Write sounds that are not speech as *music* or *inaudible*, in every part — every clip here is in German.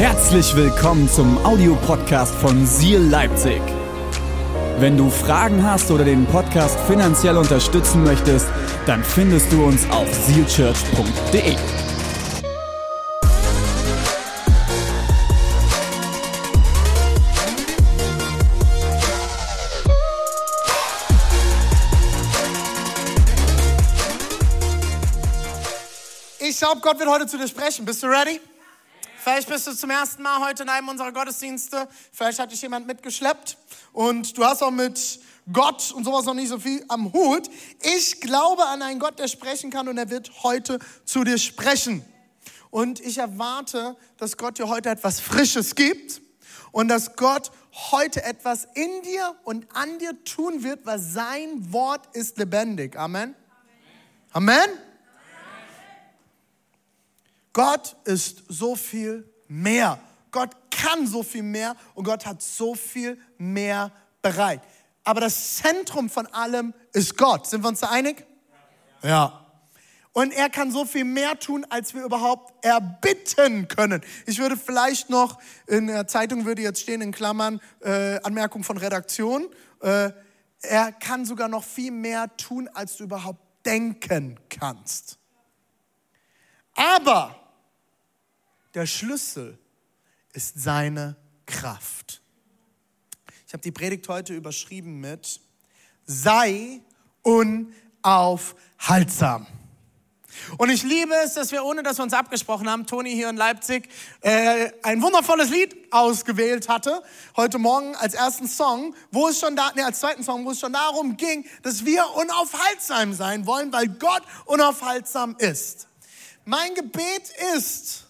Herzlich willkommen zum Audiopodcast von Seal Leipzig. Wenn du Fragen hast oder den Podcast finanziell unterstützen möchtest, dann findest du uns auf sealchurch.de. Ich glaube, Gott wird heute zu dir sprechen. Bist du ready? Vielleicht bist du zum ersten Mal heute in einem unserer Gottesdienste. Vielleicht hat dich jemand mitgeschleppt und du hast auch mit Gott und sowas noch nicht so viel am Hut. Ich glaube an einen Gott, der sprechen kann und er wird heute zu dir sprechen. Und ich erwarte, dass Gott dir heute etwas Frisches gibt und dass Gott heute etwas in dir und an dir tun wird, weil sein Wort ist lebendig. Amen. Amen. Amen. Gott ist so viel mehr. Gott kann so viel mehr und Gott hat so viel mehr bereit. Aber das Zentrum von allem ist Gott. Sind wir uns da einig? Ja. Und er kann so viel mehr tun, als wir überhaupt erbitten können. Ich würde vielleicht noch, in der Zeitung würde jetzt stehen in Klammern, äh, Anmerkung von Redaktion, äh, er kann sogar noch viel mehr tun, als du überhaupt denken kannst. Aber der Schlüssel ist seine Kraft. Ich habe die Predigt heute überschrieben mit Sei unaufhaltsam. Und ich liebe es, dass wir, ohne dass wir uns abgesprochen haben, Toni hier in Leipzig äh, ein wundervolles Lied ausgewählt hatte, heute Morgen als ersten Song, wo es schon da, nee, als zweiten Song, wo es schon darum ging, dass wir unaufhaltsam sein wollen, weil Gott unaufhaltsam ist. Mein Gebet ist,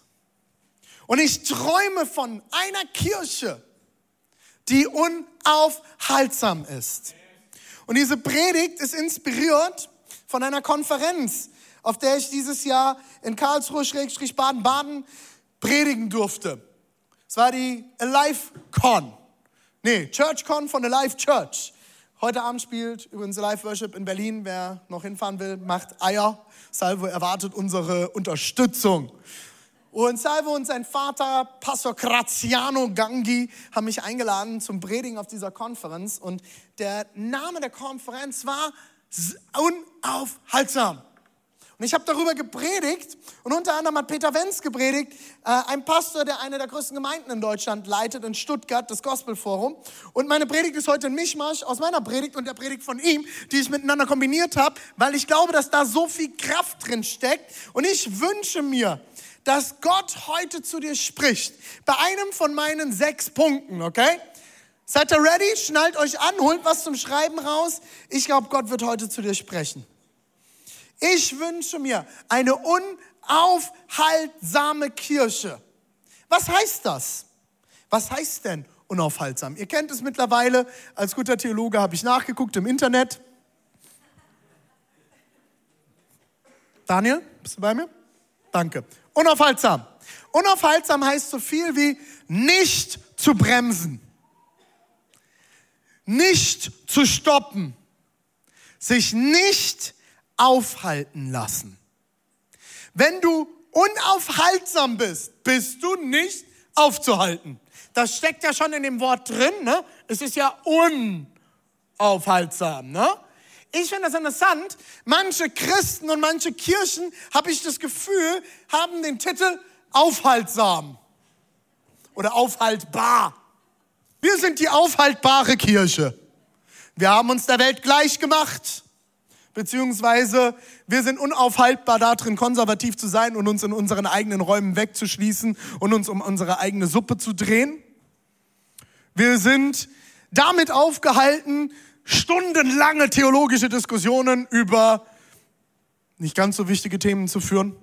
und ich träume von einer Kirche, die unaufhaltsam ist. Und diese Predigt ist inspiriert von einer Konferenz, auf der ich dieses Jahr in Karlsruhe-Baden-Baden predigen durfte. Es war die Alive Con. Nee, Church Con von Alive Church. Heute Abend spielt übrigens Live Worship in Berlin. Wer noch hinfahren will, macht Eier. Salvo erwartet unsere Unterstützung. Und Salvo und sein Vater, Pastor Graziano Gangi, haben mich eingeladen zum Predigen auf dieser Konferenz. Und der Name der Konferenz war Unaufhaltsam. Und ich habe darüber gepredigt und unter anderem hat Peter Wenz gepredigt, äh, ein Pastor, der eine der größten Gemeinden in Deutschland leitet, in Stuttgart, das Gospelforum. Und meine Predigt ist heute ein Mischmasch aus meiner Predigt und der Predigt von ihm, die ich miteinander kombiniert habe, weil ich glaube, dass da so viel Kraft drin steckt. Und ich wünsche mir, dass Gott heute zu dir spricht. Bei einem von meinen sechs Punkten, okay? Seid ihr ready? Schnallt euch an, holt was zum Schreiben raus. Ich glaube, Gott wird heute zu dir sprechen. Ich wünsche mir eine unaufhaltsame Kirche. Was heißt das? Was heißt denn unaufhaltsam? Ihr kennt es mittlerweile. Als guter Theologe habe ich nachgeguckt im Internet. Daniel, bist du bei mir? Danke. Unaufhaltsam. Unaufhaltsam heißt so viel wie nicht zu bremsen, nicht zu stoppen, sich nicht aufhalten lassen. Wenn du unaufhaltsam bist, bist du nicht aufzuhalten. Das steckt ja schon in dem Wort drin, ne? Es ist ja unaufhaltsam, ne? Ich finde das interessant. Manche Christen und manche Kirchen, habe ich das Gefühl, haben den Titel aufhaltsam oder aufhaltbar. Wir sind die aufhaltbare Kirche. Wir haben uns der Welt gleich gemacht. Beziehungsweise wir sind unaufhaltbar darin, konservativ zu sein und uns in unseren eigenen Räumen wegzuschließen und uns um unsere eigene Suppe zu drehen. Wir sind damit aufgehalten, stundenlange theologische Diskussionen über nicht ganz so wichtige Themen zu führen.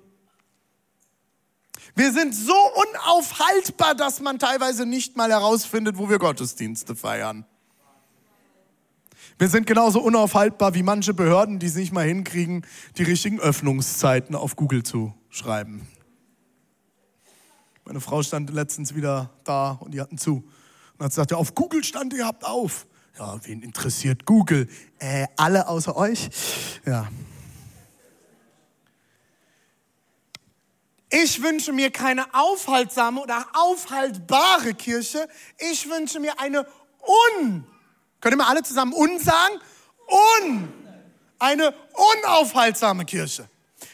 Wir sind so unaufhaltbar, dass man teilweise nicht mal herausfindet, wo wir Gottesdienste feiern. Wir sind genauso unaufhaltbar wie manche Behörden, die es nicht mal hinkriegen, die richtigen Öffnungszeiten auf Google zu schreiben. Meine Frau stand letztens wieder da und die hatten zu. Und hat gesagt, ja, auf Google stand, ihr habt auf. Ja, wen interessiert Google? Äh, alle außer euch? Ja. Ich wünsche mir keine aufhaltsame oder aufhaltbare Kirche. Ich wünsche mir eine un, ihr mal alle zusammen un sagen? Un, eine unaufhaltsame Kirche.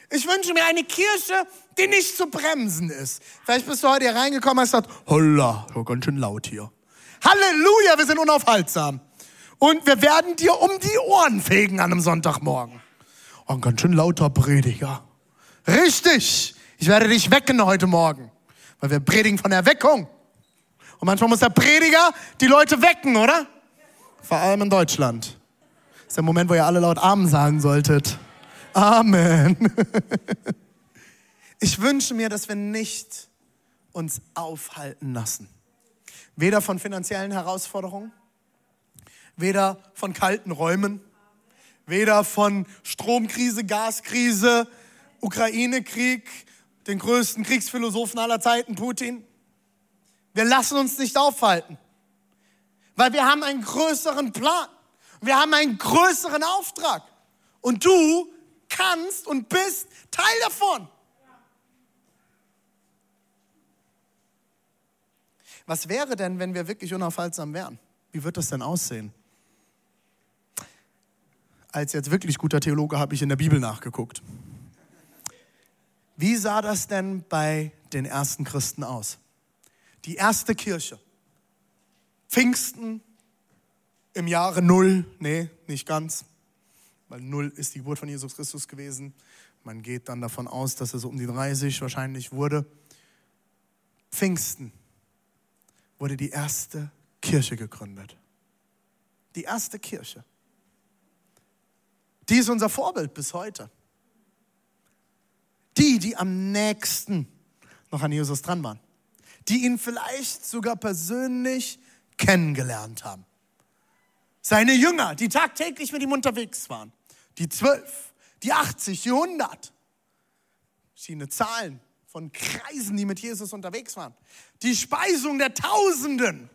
Ich wünsche mir eine Kirche, die nicht zu bremsen ist. Vielleicht bist du heute hier reingekommen und hast gesagt, holla, ganz schön laut hier. Halleluja, wir sind unaufhaltsam. Und wir werden dir um die Ohren fegen an einem Sonntagmorgen. Oh, ein ganz schön lauter Prediger. Richtig. Ich werde dich wecken heute Morgen. Weil wir predigen von Erweckung. Und manchmal muss der Prediger die Leute wecken, oder? Vor allem in Deutschland. Das ist der Moment, wo ihr alle laut Amen sagen solltet. Amen. Ich wünsche mir, dass wir nicht uns aufhalten lassen. Weder von finanziellen Herausforderungen, weder von kalten Räumen, weder von Stromkrise, Gaskrise, Ukraine-Krieg, den größten Kriegsphilosophen aller Zeiten, Putin. Wir lassen uns nicht aufhalten, weil wir haben einen größeren Plan. Wir haben einen größeren Auftrag. Und du kannst und bist Teil davon. Was wäre denn, wenn wir wirklich unaufhaltsam wären? Wie wird das denn aussehen? Als jetzt wirklich guter Theologe habe ich in der Bibel nachgeguckt. Wie sah das denn bei den ersten Christen aus? Die erste Kirche. Pfingsten im Jahre Null. Nee, nicht ganz. Weil Null ist die Geburt von Jesus Christus gewesen. Man geht dann davon aus, dass er so um die 30 wahrscheinlich wurde. Pfingsten wurde die erste Kirche gegründet. Die erste Kirche. Die ist unser Vorbild bis heute. Die, die am nächsten noch an Jesus dran waren. Die ihn vielleicht sogar persönlich kennengelernt haben. Seine Jünger, die tagtäglich mit ihm unterwegs waren. Die zwölf, die 80, die 100. Verschiedene Zahlen von Kreisen, die mit Jesus unterwegs waren. Die Speisung der Tausenden,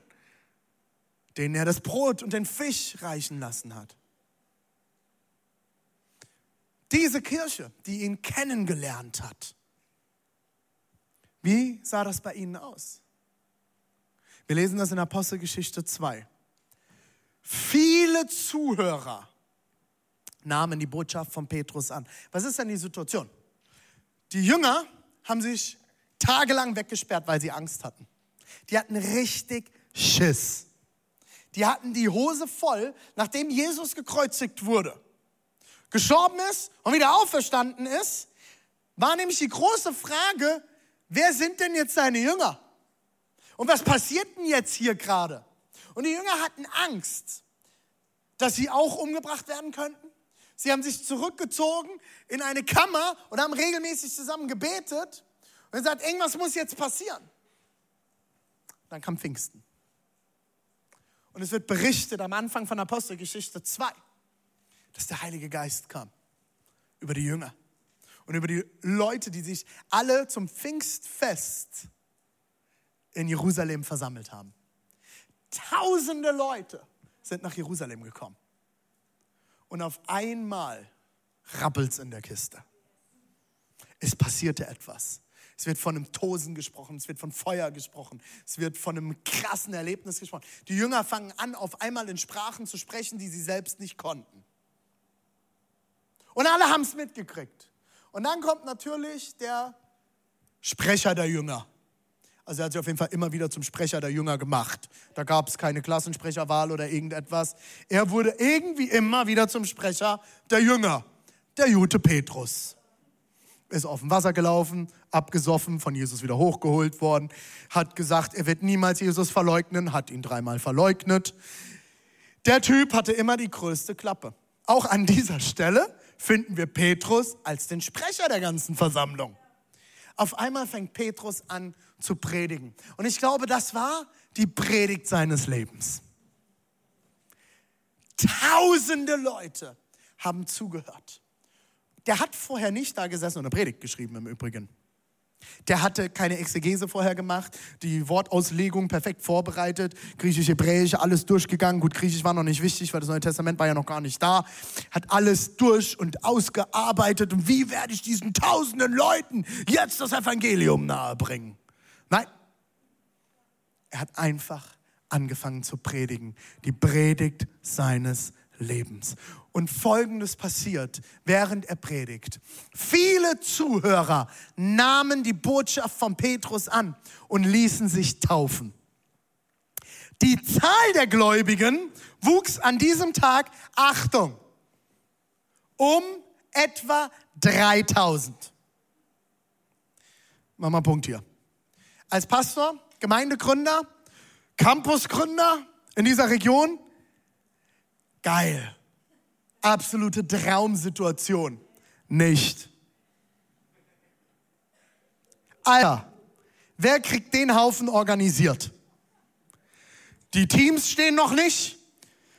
denen er das Brot und den Fisch reichen lassen hat. Diese Kirche, die ihn kennengelernt hat. Wie sah das bei ihnen aus? Wir lesen das in Apostelgeschichte 2. Viele Zuhörer nahmen die Botschaft von Petrus an. Was ist denn die Situation? Die Jünger haben sich tagelang weggesperrt, weil sie Angst hatten. Die hatten richtig Schiss. Die hatten die Hose voll, nachdem Jesus gekreuzigt wurde. Gestorben ist und wieder auferstanden ist, war nämlich die große Frage, wer sind denn jetzt seine Jünger? Und was passiert denn jetzt hier gerade? Und die Jünger hatten Angst, dass sie auch umgebracht werden könnten. Sie haben sich zurückgezogen in eine Kammer und haben regelmäßig zusammen gebetet und gesagt, irgendwas muss jetzt passieren. Dann kam Pfingsten. Und es wird berichtet am Anfang von Apostelgeschichte 2, dass der Heilige Geist kam über die Jünger und über die Leute, die sich alle zum Pfingstfest in Jerusalem versammelt haben. Tausende Leute sind nach Jerusalem gekommen und auf einmal rappelt es in der Kiste. Es passierte etwas. Es wird von einem Tosen gesprochen, es wird von Feuer gesprochen, es wird von einem krassen Erlebnis gesprochen. Die Jünger fangen an, auf einmal in Sprachen zu sprechen, die sie selbst nicht konnten. Und alle haben es mitgekriegt. Und dann kommt natürlich der Sprecher der Jünger. Also er hat sich auf jeden Fall immer wieder zum Sprecher der Jünger gemacht. Da gab es keine Klassensprecherwahl oder irgendetwas. Er wurde irgendwie immer wieder zum Sprecher der Jünger. Der Jute Petrus. Ist auf dem Wasser gelaufen, abgesoffen, von Jesus wieder hochgeholt worden, hat gesagt, er wird niemals Jesus verleugnen, hat ihn dreimal verleugnet. Der Typ hatte immer die größte Klappe. Auch an dieser Stelle finden wir Petrus als den Sprecher der ganzen Versammlung. Auf einmal fängt Petrus an zu predigen. Und ich glaube, das war die Predigt seines Lebens. Tausende Leute haben zugehört. Der hat vorher nicht da gesessen und eine Predigt geschrieben im Übrigen. Der hatte keine Exegese vorher gemacht, die Wortauslegung perfekt vorbereitet, Griechisch, Hebräisch, alles durchgegangen. Gut, Griechisch war noch nicht wichtig, weil das Neue Testament war ja noch gar nicht da. Hat alles durch und ausgearbeitet. Und wie werde ich diesen tausenden Leuten jetzt das Evangelium nahebringen? Nein, er hat einfach angefangen zu predigen. Die Predigt seines Lebens. Und Folgendes passiert, während er predigt. Viele Zuhörer nahmen die Botschaft von Petrus an und ließen sich taufen. Die Zahl der Gläubigen wuchs an diesem Tag, Achtung, um etwa 3000. Mach mal einen Punkt hier. Als Pastor, Gemeindegründer, Campusgründer in dieser Region, geil absolute Traumsituation. Nicht. Alter, wer kriegt den Haufen organisiert? Die Teams stehen noch nicht.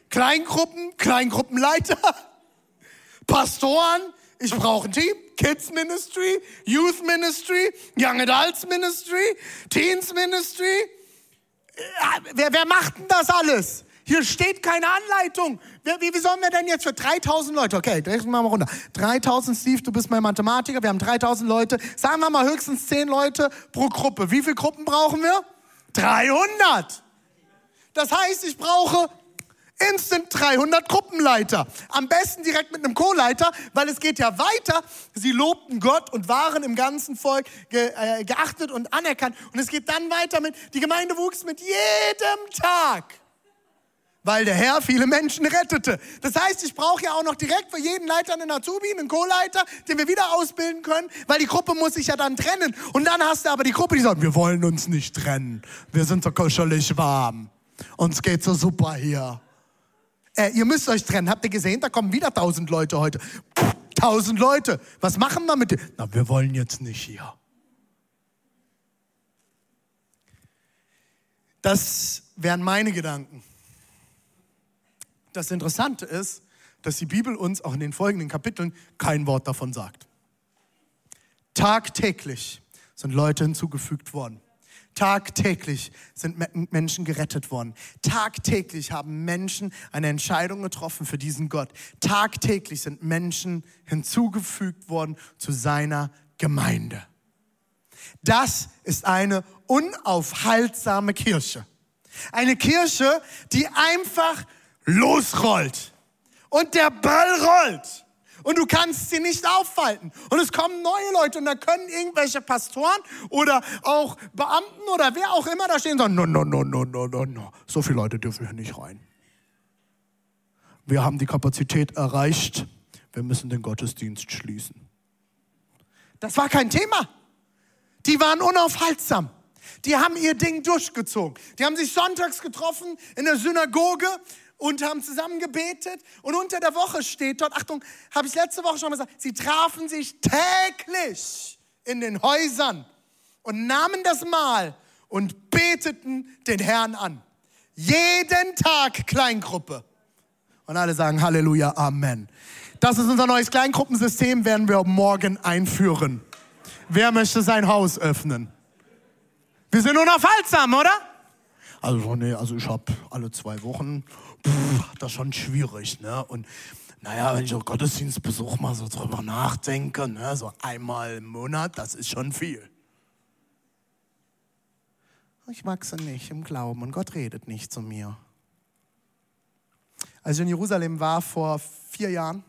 Kleingruppen, Kleingruppenleiter, *laughs* Pastoren. Ich brauche ein Team. Kids Ministry, Youth Ministry, Young Adults Ministry, Teens Ministry. Wer, wer macht denn das alles? Hier steht keine Anleitung. Wie, wie sollen wir denn jetzt für 3000 Leute, okay, rechnen wir mal runter. 3000, Steve, du bist mein Mathematiker, wir haben 3000 Leute. Sagen wir mal höchstens 10 Leute pro Gruppe. Wie viele Gruppen brauchen wir? 300. Das heißt, ich brauche instant 300 Gruppenleiter. Am besten direkt mit einem Co-Leiter, weil es geht ja weiter. Sie lobten Gott und waren im ganzen Volk ge, äh, geachtet und anerkannt. Und es geht dann weiter mit, die Gemeinde wuchs mit jedem Tag weil der Herr viele Menschen rettete. Das heißt, ich brauche ja auch noch direkt für jeden Leiter einen Azubi, einen Co-Leiter, den wir wieder ausbilden können, weil die Gruppe muss sich ja dann trennen. Und dann hast du aber die Gruppe, die sagt, wir wollen uns nicht trennen. Wir sind so kuschelig warm. Uns geht so super hier. Äh, ihr müsst euch trennen. Habt ihr gesehen? Da kommen wieder tausend Leute heute. tausend Leute. Was machen wir mit denen? Na, wir wollen jetzt nicht hier. Das wären meine Gedanken. Das Interessante ist, dass die Bibel uns auch in den folgenden Kapiteln kein Wort davon sagt. Tagtäglich sind Leute hinzugefügt worden. Tagtäglich sind Menschen gerettet worden. Tagtäglich haben Menschen eine Entscheidung getroffen für diesen Gott. Tagtäglich sind Menschen hinzugefügt worden zu seiner Gemeinde. Das ist eine unaufhaltsame Kirche. Eine Kirche, die einfach losrollt. Und der Ball rollt. Und du kannst sie nicht aufhalten. Und es kommen neue Leute und da können irgendwelche Pastoren oder auch Beamten oder wer auch immer da stehen und sagen, no, no, no, no, no, no, no. So viele Leute dürfen hier nicht rein. Wir haben die Kapazität erreicht. Wir müssen den Gottesdienst schließen. Das war kein Thema. Die waren unaufhaltsam. Die haben ihr Ding durchgezogen. Die haben sich sonntags getroffen in der Synagoge und haben zusammen gebetet. Und unter der Woche steht dort, Achtung, habe ich letzte Woche schon gesagt, sie trafen sich täglich in den Häusern und nahmen das Mahl und beteten den Herrn an. Jeden Tag Kleingruppe. Und alle sagen Halleluja, Amen. Das ist unser neues Kleingruppensystem, werden wir morgen einführen. Wer möchte sein Haus öffnen? Wir sind unaufhaltsam, oder? Also, nee, also ich habe alle zwei Wochen pff, das schon schwierig. Ne? Und naja, wenn ich auch Gottesdienstbesuch mal so drüber nachdenke, ne, so einmal im Monat, das ist schon viel. Ich es nicht im Glauben und Gott redet nicht zu mir. Als ich in Jerusalem war vor vier Jahren,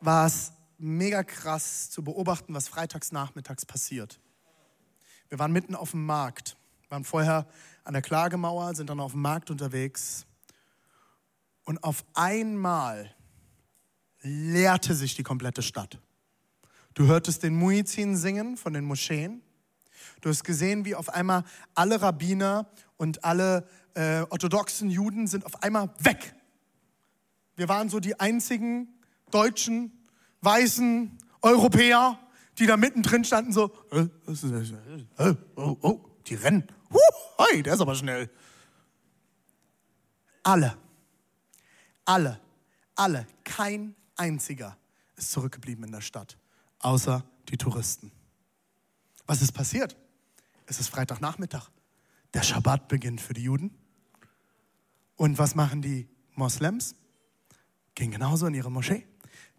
war es mega krass zu beobachten, was freitags nachmittags passiert. Wir waren mitten auf dem Markt, waren vorher an der Klagemauer, sind dann auf dem Markt unterwegs. Und auf einmal leerte sich die komplette Stadt. Du hörtest den Muizin singen von den Moscheen. Du hast gesehen, wie auf einmal alle Rabbiner und alle äh, orthodoxen Juden sind auf einmal weg. Wir waren so die einzigen deutschen, weißen Europäer, die da mittendrin standen, so, äh, äh, oh, oh, die rennen. Huh, hey, der ist aber schnell. Alle, alle, alle, kein einziger ist zurückgeblieben in der Stadt. außer die Touristen. Was ist passiert? Es ist Freitagnachmittag. Der Schabbat beginnt für die Juden. Und was machen die Moslems? Gehen genauso in ihre Moschee.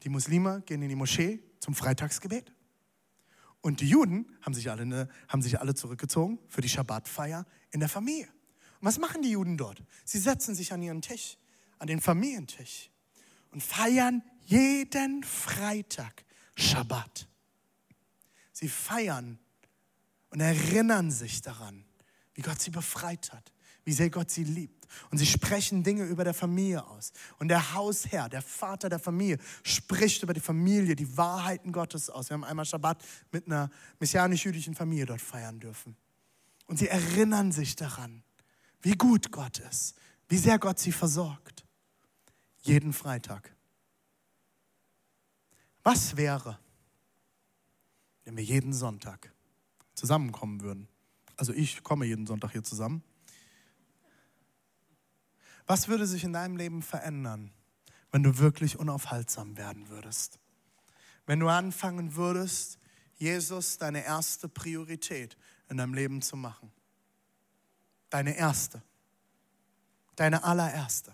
Die Muslime gehen in die Moschee zum Freitagsgebet. Und die Juden haben sich alle, ne, haben sich alle zurückgezogen für die Schabbatfeier in der Familie. Und was machen die Juden dort? Sie setzen sich an ihren Tisch, an den Familientisch und feiern jeden Freitag Schabbat. Sie feiern und erinnern sich daran, wie Gott sie befreit hat, wie sehr Gott sie liebt. Und sie sprechen Dinge über der Familie aus. Und der Hausherr, der Vater der Familie, spricht über die Familie, die Wahrheiten Gottes aus. Wir haben einmal Schabbat mit einer messianisch-jüdischen Familie dort feiern dürfen. Und sie erinnern sich daran, wie gut Gott ist, wie sehr Gott sie versorgt. Jeden Freitag. Was wäre, wenn wir jeden Sonntag zusammenkommen würden? Also ich komme jeden Sonntag hier zusammen. Was würde sich in deinem Leben verändern, wenn du wirklich unaufhaltsam werden würdest? Wenn du anfangen würdest, Jesus deine erste Priorität in deinem Leben zu machen. Deine erste. Deine allererste.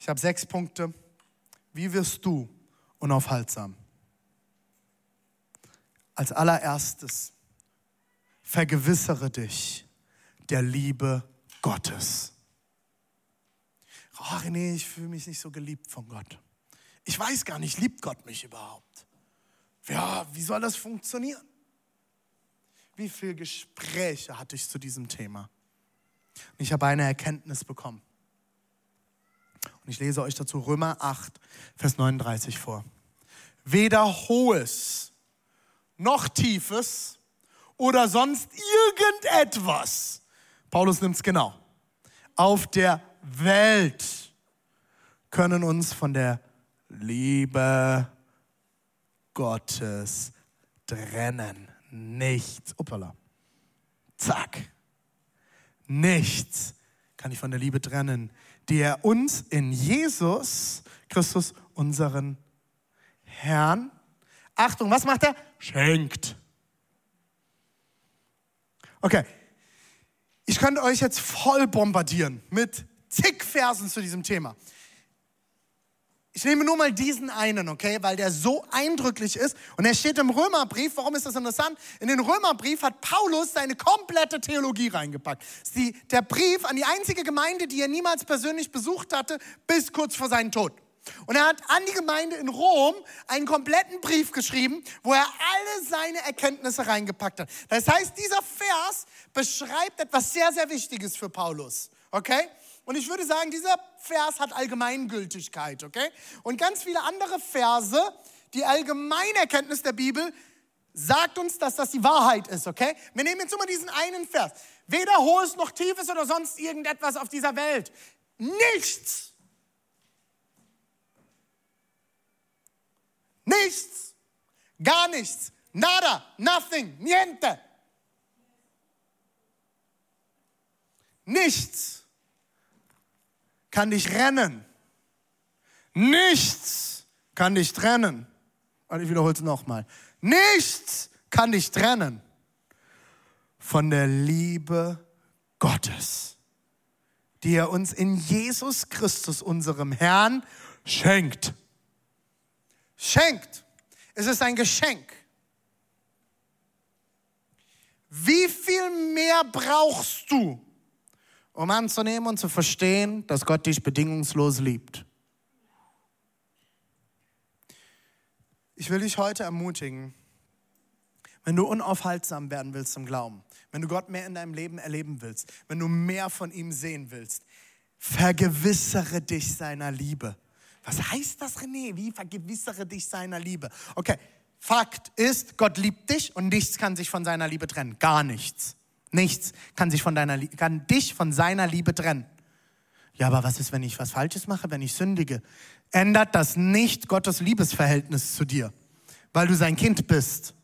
Ich habe sechs Punkte. Wie wirst du unaufhaltsam? Als allererstes, vergewissere dich der Liebe Gottes. Oh, René, ich fühle mich nicht so geliebt von Gott. Ich weiß gar nicht, liebt Gott mich überhaupt? Ja, wie soll das funktionieren? Wie viele Gespräche hatte ich zu diesem Thema? Und ich habe eine Erkenntnis bekommen. Und ich lese euch dazu Römer 8, Vers 39 vor. Weder hohes noch tiefes oder sonst irgendetwas, Paulus nimmt es genau, auf der Welt können uns von der Liebe Gottes trennen. Nichts. Uppala. Zack. Nichts kann ich von der Liebe trennen, die er uns in Jesus Christus, unseren Herrn, Achtung, was macht er? Schenkt. Okay, ich könnte euch jetzt voll bombardieren mit zig Versen zu diesem Thema. Ich nehme nur mal diesen einen, okay, weil der so eindrücklich ist. Und er steht im Römerbrief. Warum ist das interessant? In den Römerbrief hat Paulus seine komplette Theologie reingepackt. Die, der Brief an die einzige Gemeinde, die er niemals persönlich besucht hatte, bis kurz vor seinem Tod. Und er hat an die Gemeinde in Rom einen kompletten Brief geschrieben, wo er alle seine Erkenntnisse reingepackt hat. Das heißt, dieser Vers beschreibt etwas sehr, sehr Wichtiges für Paulus. Okay? Und ich würde sagen, dieser Vers hat Allgemeingültigkeit, okay? Und ganz viele andere Verse, die Allgemeinerkenntnis der Bibel, sagt uns, dass das die Wahrheit ist, okay? Wir nehmen jetzt immer diesen einen Vers. Weder hohes noch tiefes oder sonst irgendetwas auf dieser Welt. Nichts. Nichts. Gar nichts. Nada. Nothing. Niente. Nichts kann dich rennen. Nichts kann dich trennen. Und ich wiederhole es nochmal. Nichts kann dich trennen von der Liebe Gottes, die er uns in Jesus Christus, unserem Herrn, schenkt. Schenkt. Es ist ein Geschenk. Wie viel mehr brauchst du, um anzunehmen und zu verstehen, dass Gott dich bedingungslos liebt. Ich will dich heute ermutigen, wenn du unaufhaltsam werden willst im Glauben, wenn du Gott mehr in deinem Leben erleben willst, wenn du mehr von ihm sehen willst, vergewissere dich seiner Liebe. Was heißt das, René? Wie vergewissere dich seiner Liebe? Okay, Fakt ist, Gott liebt dich und nichts kann sich von seiner Liebe trennen. Gar nichts. Nichts kann, sich von deiner, kann dich von seiner Liebe trennen. Ja, aber was ist, wenn ich was Falsches mache, wenn ich sündige? Ändert das nicht Gottes Liebesverhältnis zu dir, weil du sein Kind bist.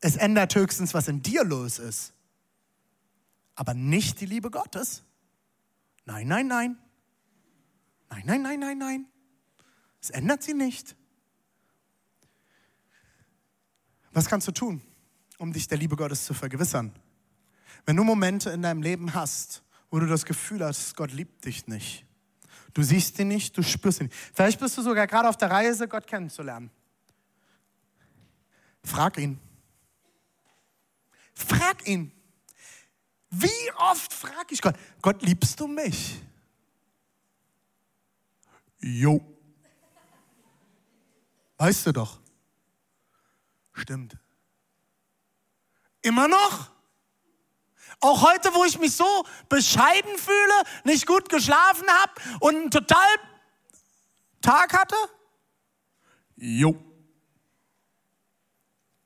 Es ändert höchstens, was in dir los ist. Aber nicht die Liebe Gottes. Nein, nein, nein. Nein, nein, nein, nein, nein. Es ändert sie nicht. Was kannst du tun, um dich der Liebe Gottes zu vergewissern? Wenn du Momente in deinem Leben hast, wo du das Gefühl hast, Gott liebt dich nicht. Du siehst ihn nicht, du spürst ihn nicht. Vielleicht bist du sogar gerade auf der Reise, Gott kennenzulernen. Frag ihn. Frag ihn. Wie oft frage ich Gott, Gott, liebst du mich? Jo. Weißt du doch. Stimmt. Immer noch? Auch heute, wo ich mich so bescheiden fühle, nicht gut geschlafen habe und einen total Tag hatte? Jo.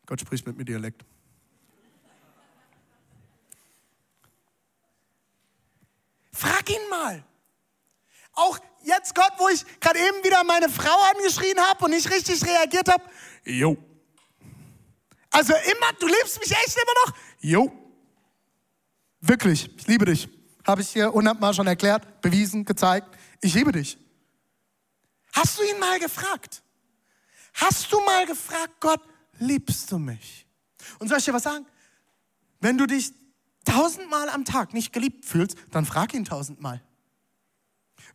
Gott spricht mit mir Dialekt. Frag ihn mal. Auch jetzt, Gott, wo ich gerade eben wieder meine Frau angeschrien habe und nicht richtig reagiert habe. Jo. Also immer, du liebst mich echt immer noch? Jo. Wirklich, ich liebe dich. Habe ich hier hundertmal schon erklärt, bewiesen, gezeigt. Ich liebe dich. Hast du ihn mal gefragt? Hast du mal gefragt, Gott, liebst du mich? Und soll ich dir was sagen? Wenn du dich tausendmal am Tag nicht geliebt fühlst, dann frag ihn tausendmal.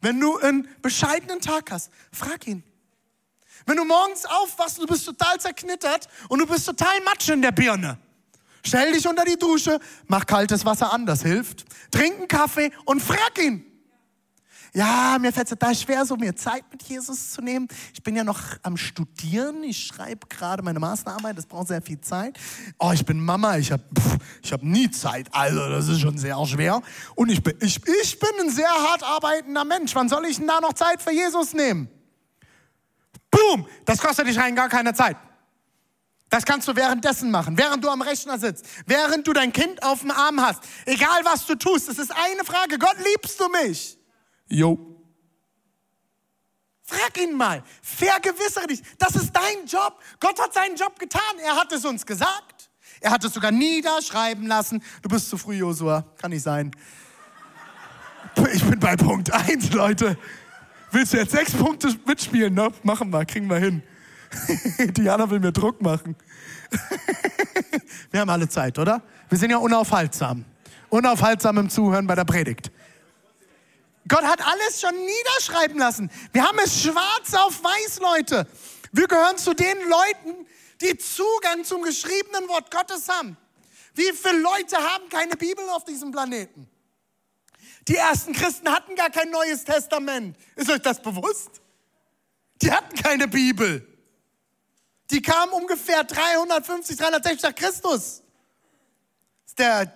Wenn du einen bescheidenen Tag hast, frag ihn. Wenn du morgens aufwachst und du bist total zerknittert und du bist total matsch in der Birne, stell dich unter die Dusche, mach kaltes Wasser an, das hilft. Trink einen Kaffee und frag ihn ja, mir fällt es total schwer, so mir Zeit mit Jesus zu nehmen. Ich bin ja noch am Studieren, ich schreibe gerade meine Masterarbeit, das braucht sehr viel Zeit. Oh, ich bin Mama, ich habe ich hab nie Zeit, also das ist schon sehr schwer. Und ich bin, ich, ich bin ein sehr hart arbeitender Mensch, wann soll ich denn da noch Zeit für Jesus nehmen? Boom, das kostet dich rein gar keine Zeit. Das kannst du währenddessen machen, während du am Rechner sitzt, während du dein Kind auf dem Arm hast. Egal was du tust, es ist eine Frage, Gott liebst du mich? Jo. Frag ihn mal, vergewissere dich. Das ist dein Job. Gott hat seinen Job getan. Er hat es uns gesagt. Er hat es sogar niederschreiben lassen. Du bist zu früh, Josua. Kann nicht sein. Ich bin bei Punkt 1, Leute. Willst du jetzt sechs Punkte mitspielen? Ne? Machen wir, kriegen wir hin. *laughs* Diana will mir Druck machen. *laughs* wir haben alle Zeit, oder? Wir sind ja unaufhaltsam. Unaufhaltsam im Zuhören bei der Predigt. Gott hat alles schon niederschreiben lassen. Wir haben es schwarz auf weiß, Leute. Wir gehören zu den Leuten, die Zugang zum geschriebenen Wort Gottes haben. Wie viele Leute haben keine Bibel auf diesem Planeten? Die ersten Christen hatten gar kein neues Testament. Ist euch das bewusst? Die hatten keine Bibel. Die kamen ungefähr 350, 360 nach Christus. Ist der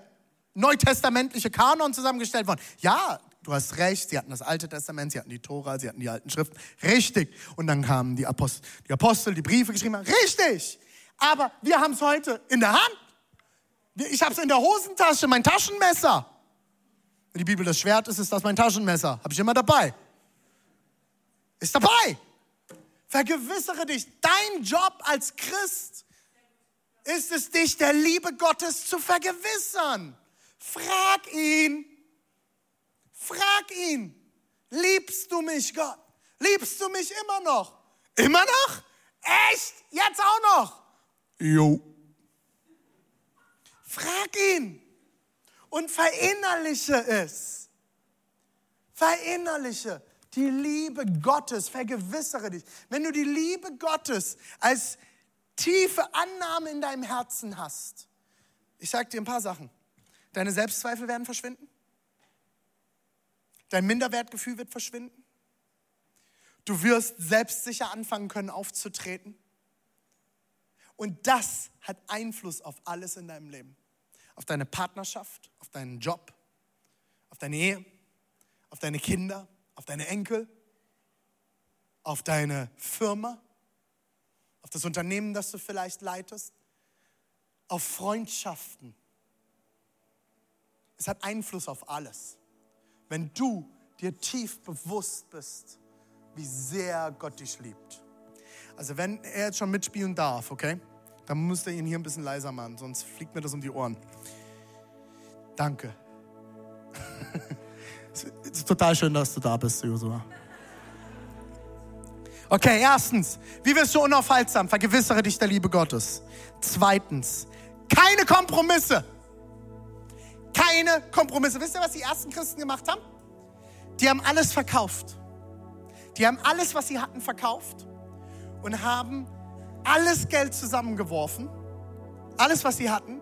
neutestamentliche Kanon zusammengestellt worden. Ja, Du hast recht, sie hatten das Alte Testament, sie hatten die Tora, sie hatten die alten Schriften. Richtig. Und dann kamen die Apostel, die, Apostel, die Briefe geschrieben haben. Richtig. Aber wir haben es heute in der Hand. Ich habe es in der Hosentasche, mein Taschenmesser. Wenn die Bibel das Schwert ist, ist das mein Taschenmesser. Habe ich immer dabei. Ist dabei. Vergewissere dich. Dein Job als Christ ist es, dich der Liebe Gottes zu vergewissern. Frag ihn. Frag ihn, liebst du mich, Gott? Liebst du mich immer noch? Immer noch? Echt? Jetzt auch noch? Jo. Frag ihn und verinnerliche es. Verinnerliche die Liebe Gottes, vergewissere dich. Wenn du die Liebe Gottes als tiefe Annahme in deinem Herzen hast, ich sage dir ein paar Sachen. Deine Selbstzweifel werden verschwinden. Dein Minderwertgefühl wird verschwinden. Du wirst selbstsicher anfangen können aufzutreten. Und das hat Einfluss auf alles in deinem Leben. Auf deine Partnerschaft, auf deinen Job, auf deine Ehe, auf deine Kinder, auf deine Enkel, auf deine Firma, auf das Unternehmen, das du vielleicht leitest, auf Freundschaften. Es hat Einfluss auf alles wenn du dir tief bewusst bist, wie sehr Gott dich liebt. Also wenn er jetzt schon mitspielen darf, okay, dann müsst ihr ihn hier ein bisschen leiser machen, sonst fliegt mir das um die Ohren. Danke. *laughs* es ist total schön, dass du da bist, Josua. Okay, erstens, wie wirst du unaufhaltsam? Vergewissere dich der Liebe Gottes. Zweitens, keine Kompromisse. Keine Kompromisse. Wisst ihr, was die ersten Christen gemacht haben? Die haben alles verkauft. Die haben alles, was sie hatten, verkauft und haben alles Geld zusammengeworfen, alles, was sie hatten,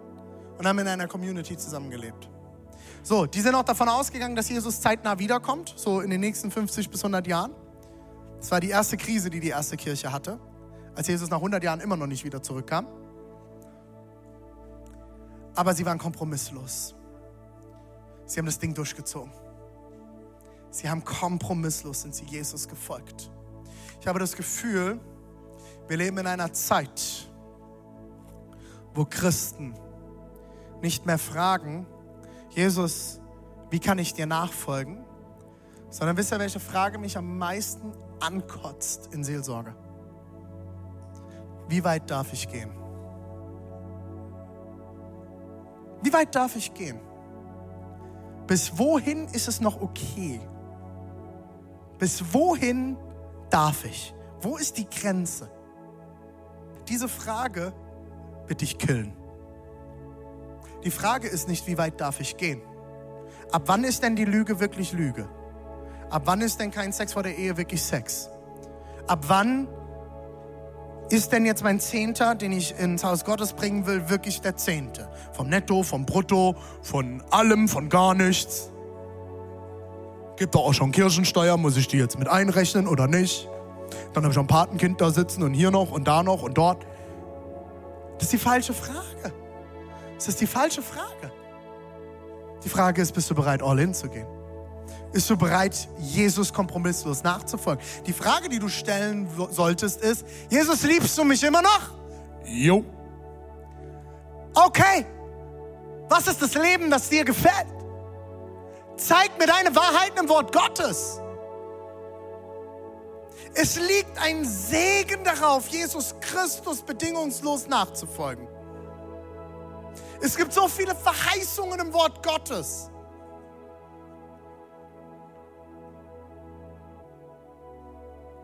und haben in einer Community zusammengelebt. So, die sind auch davon ausgegangen, dass Jesus zeitnah wiederkommt, so in den nächsten 50 bis 100 Jahren. Das war die erste Krise, die die erste Kirche hatte, als Jesus nach 100 Jahren immer noch nicht wieder zurückkam. Aber sie waren kompromisslos. Sie haben das Ding durchgezogen. Sie haben kompromisslos sind sie Jesus gefolgt. Ich habe das Gefühl, wir leben in einer Zeit, wo Christen nicht mehr fragen, Jesus, wie kann ich dir nachfolgen? Sondern wisst ihr, welche Frage mich am meisten ankotzt in Seelsorge? Wie weit darf ich gehen? Wie weit darf ich gehen? Bis wohin ist es noch okay? Bis wohin darf ich? Wo ist die Grenze? Diese Frage wird dich killen. Die Frage ist nicht, wie weit darf ich gehen? Ab wann ist denn die Lüge wirklich Lüge? Ab wann ist denn kein Sex vor der Ehe wirklich Sex? Ab wann ist denn jetzt mein Zehnter, den ich ins Haus Gottes bringen will, wirklich der Zehnte? Vom Netto, vom Brutto, von allem, von gar nichts? Gibt da auch schon Kirchensteuer, muss ich die jetzt mit einrechnen oder nicht? Dann habe ich ein Patenkind da sitzen und hier noch und da noch und dort. Das ist die falsche Frage. Das ist die falsche Frage. Die Frage ist, bist du bereit, all in zu gehen? Bist du bereit, Jesus kompromisslos nachzufolgen? Die Frage, die du stellen solltest, ist, Jesus, liebst du mich immer noch? Jo. Okay. Was ist das Leben, das dir gefällt? Zeig mir deine Wahrheiten im Wort Gottes. Es liegt ein Segen darauf, Jesus Christus bedingungslos nachzufolgen. Es gibt so viele Verheißungen im Wort Gottes.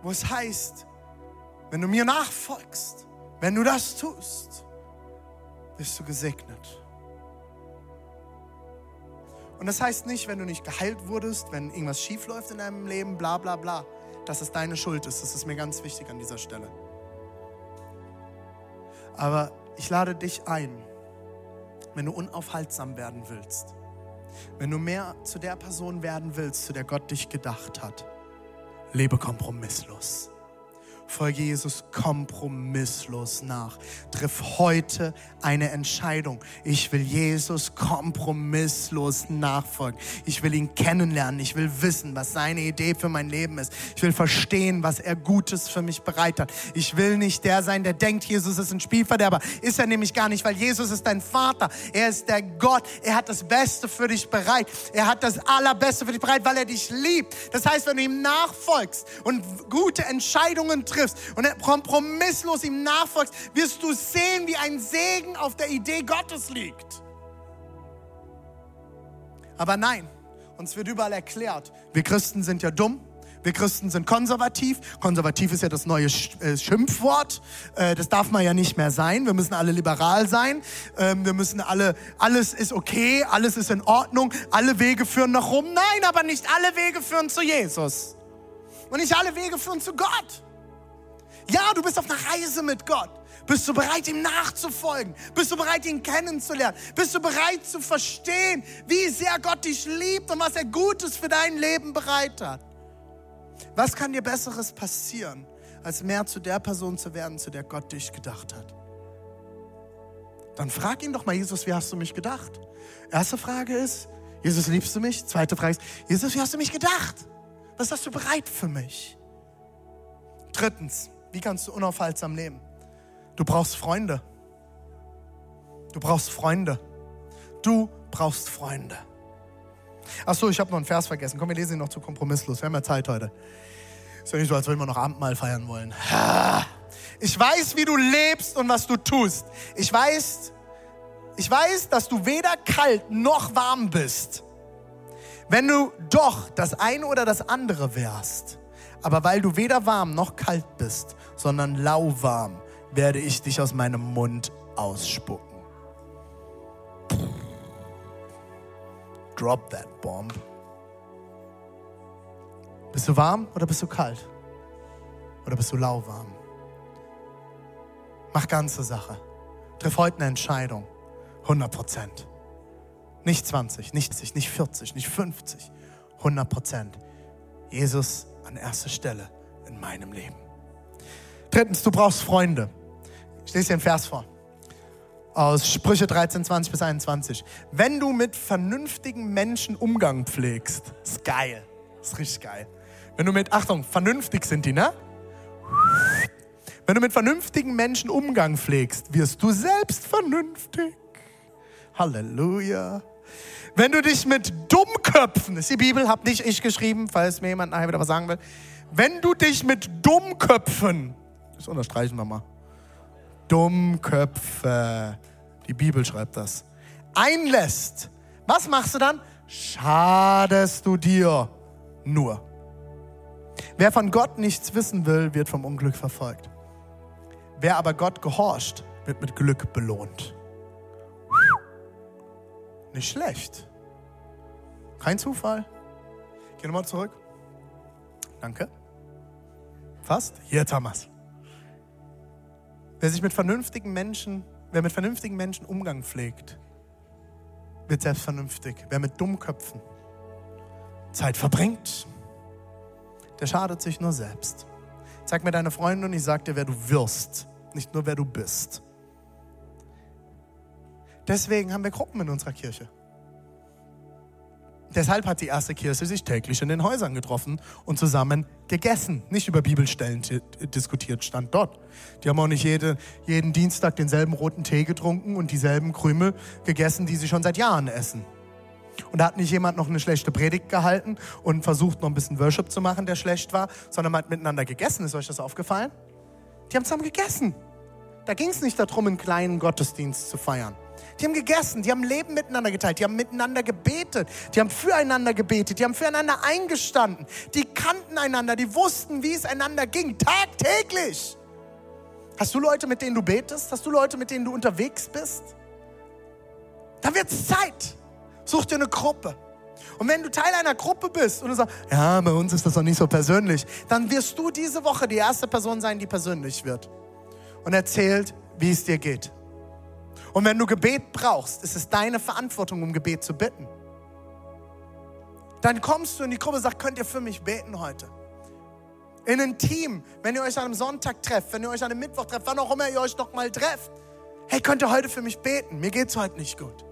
Wo es heißt, wenn du mir nachfolgst, wenn du das tust, bist du gesegnet. Und das heißt nicht, wenn du nicht geheilt wurdest, wenn irgendwas schief läuft in deinem Leben, bla bla bla, dass es deine Schuld ist. Das ist mir ganz wichtig an dieser Stelle. Aber ich lade dich ein, wenn du unaufhaltsam werden willst, wenn du mehr zu der Person werden willst, zu der Gott dich gedacht hat, lebe kompromisslos. Folge Jesus kompromisslos nach. Triff heute eine Entscheidung. Ich will Jesus kompromisslos nachfolgen. Ich will ihn kennenlernen. Ich will wissen, was seine Idee für mein Leben ist. Ich will verstehen, was er Gutes für mich bereit hat. Ich will nicht der sein, der denkt, Jesus ist ein Spielverderber. Ist er nämlich gar nicht, weil Jesus ist dein Vater. Er ist der Gott. Er hat das Beste für dich bereit. Er hat das Allerbeste für dich bereit, weil er dich liebt. Das heißt, wenn du ihm nachfolgst und gute Entscheidungen triffst, triffst und kompromisslos ihm nachfolgst, wirst du sehen, wie ein Segen auf der Idee Gottes liegt. Aber nein, uns wird überall erklärt, wir Christen sind ja dumm. Wir Christen sind konservativ. Konservativ ist ja das neue äh, Schimpfwort. Äh, das darf man ja nicht mehr sein. Wir müssen alle liberal sein. Ähm, wir müssen alle, alles ist okay, alles ist in Ordnung. Alle Wege führen nach Rom. Nein, aber nicht alle Wege führen zu Jesus. Und nicht alle Wege führen zu Gott. Ja, du bist auf einer Reise mit Gott. Bist du bereit, ihm nachzufolgen? Bist du bereit, ihn kennenzulernen? Bist du bereit zu verstehen, wie sehr Gott dich liebt und was er Gutes für dein Leben bereit hat? Was kann dir Besseres passieren, als mehr zu der Person zu werden, zu der Gott dich gedacht hat? Dann frag ihn doch mal, Jesus, wie hast du mich gedacht? Erste Frage ist, Jesus, liebst du mich? Zweite Frage ist, Jesus, wie hast du mich gedacht? Was hast du bereit für mich? Drittens, wie kannst du unaufhaltsam leben? Du brauchst Freunde. Du brauchst Freunde. Du brauchst Freunde. Achso, ich habe noch einen Vers vergessen. Komm, wir lesen ihn noch zu kompromisslos. Wir haben ja Zeit heute. Ist ja nicht so, als würden wir noch Abendmahl feiern wollen. Ich weiß, wie du lebst und was du tust. Ich weiß, ich weiß, dass du weder kalt noch warm bist. Wenn du doch das eine oder das andere wärst, Aber weil du weder warm noch kalt bist, sondern lauwarm, werde ich dich aus meinem Mund ausspucken. Drop that bomb. Bist du warm oder bist du kalt? Oder bist du lauwarm? Mach ganze Sache. Triff heute eine Entscheidung. 100 Prozent. Nicht 20, nicht 60, nicht 40, nicht 50. 100 Prozent. Jesus an erster Stelle in meinem Leben. Drittens, du brauchst Freunde. Ich lese dir einen Vers vor. Aus Sprüche 13, 20 bis 21. Wenn du mit vernünftigen Menschen Umgang pflegst, ist geil. Ist richtig geil. Wenn du mit, Achtung, vernünftig sind die, ne? Wenn du mit vernünftigen Menschen Umgang pflegst, wirst du selbst vernünftig. Halleluja. Wenn du dich mit Dummköpfen, ist die Bibel, hab nicht ich geschrieben, falls mir jemand nachher wieder was sagen will. Wenn du dich mit Dummköpfen, das unterstreichen wir mal, Dummköpfe, die Bibel schreibt das, einlässt, was machst du dann? Schadest du dir nur. Wer von Gott nichts wissen will, wird vom Unglück verfolgt. Wer aber Gott gehorcht, wird mit Glück belohnt. Nicht schlecht. Kein Zufall. Geh nochmal zurück. Danke. Fast? Hier, Thomas. Wer sich mit vernünftigen Menschen, wer mit vernünftigen Menschen Umgang pflegt, wird selbst vernünftig. Wer mit Dummköpfen Zeit verbringt, der schadet sich nur selbst. Zeig mir deine Freunde und ich sag dir, wer du wirst, nicht nur wer du bist. Deswegen haben wir Gruppen in unserer Kirche. Deshalb hat die erste Kirche sich täglich in den Häusern getroffen und zusammen gegessen. Nicht über Bibelstellen diskutiert, stand dort. Die haben auch nicht jede, jeden Dienstag denselben roten Tee getrunken und dieselben Krümel gegessen, die sie schon seit Jahren essen. Und da hat nicht jemand noch eine schlechte Predigt gehalten und versucht noch ein bisschen Worship zu machen, der schlecht war, sondern man hat miteinander gegessen. Ist euch das aufgefallen? Die haben zusammen gegessen. Da ging es nicht darum, einen kleinen Gottesdienst zu feiern. Die haben gegessen, die haben Leben miteinander geteilt, die haben miteinander gebetet, die haben füreinander gebetet, die haben füreinander eingestanden, die kannten einander, die wussten, wie es einander ging, tagtäglich. Hast du Leute, mit denen du betest? Hast du Leute, mit denen du unterwegs bist? Da wird es Zeit. Such dir eine Gruppe. Und wenn du Teil einer Gruppe bist und du sagst, ja, bei uns ist das doch nicht so persönlich, dann wirst du diese Woche die erste Person sein, die persönlich wird und erzählt, wie es dir geht. Und wenn du Gebet brauchst, ist es deine Verantwortung, um Gebet zu bitten. Dann kommst du in die Gruppe und sagst, könnt ihr für mich beten heute? In ein Team, wenn ihr euch an einem Sonntag trefft, wenn ihr euch an einem Mittwoch trefft, wann auch immer ihr euch noch mal trefft. Hey, könnt ihr heute für mich beten? Mir geht es heute nicht gut.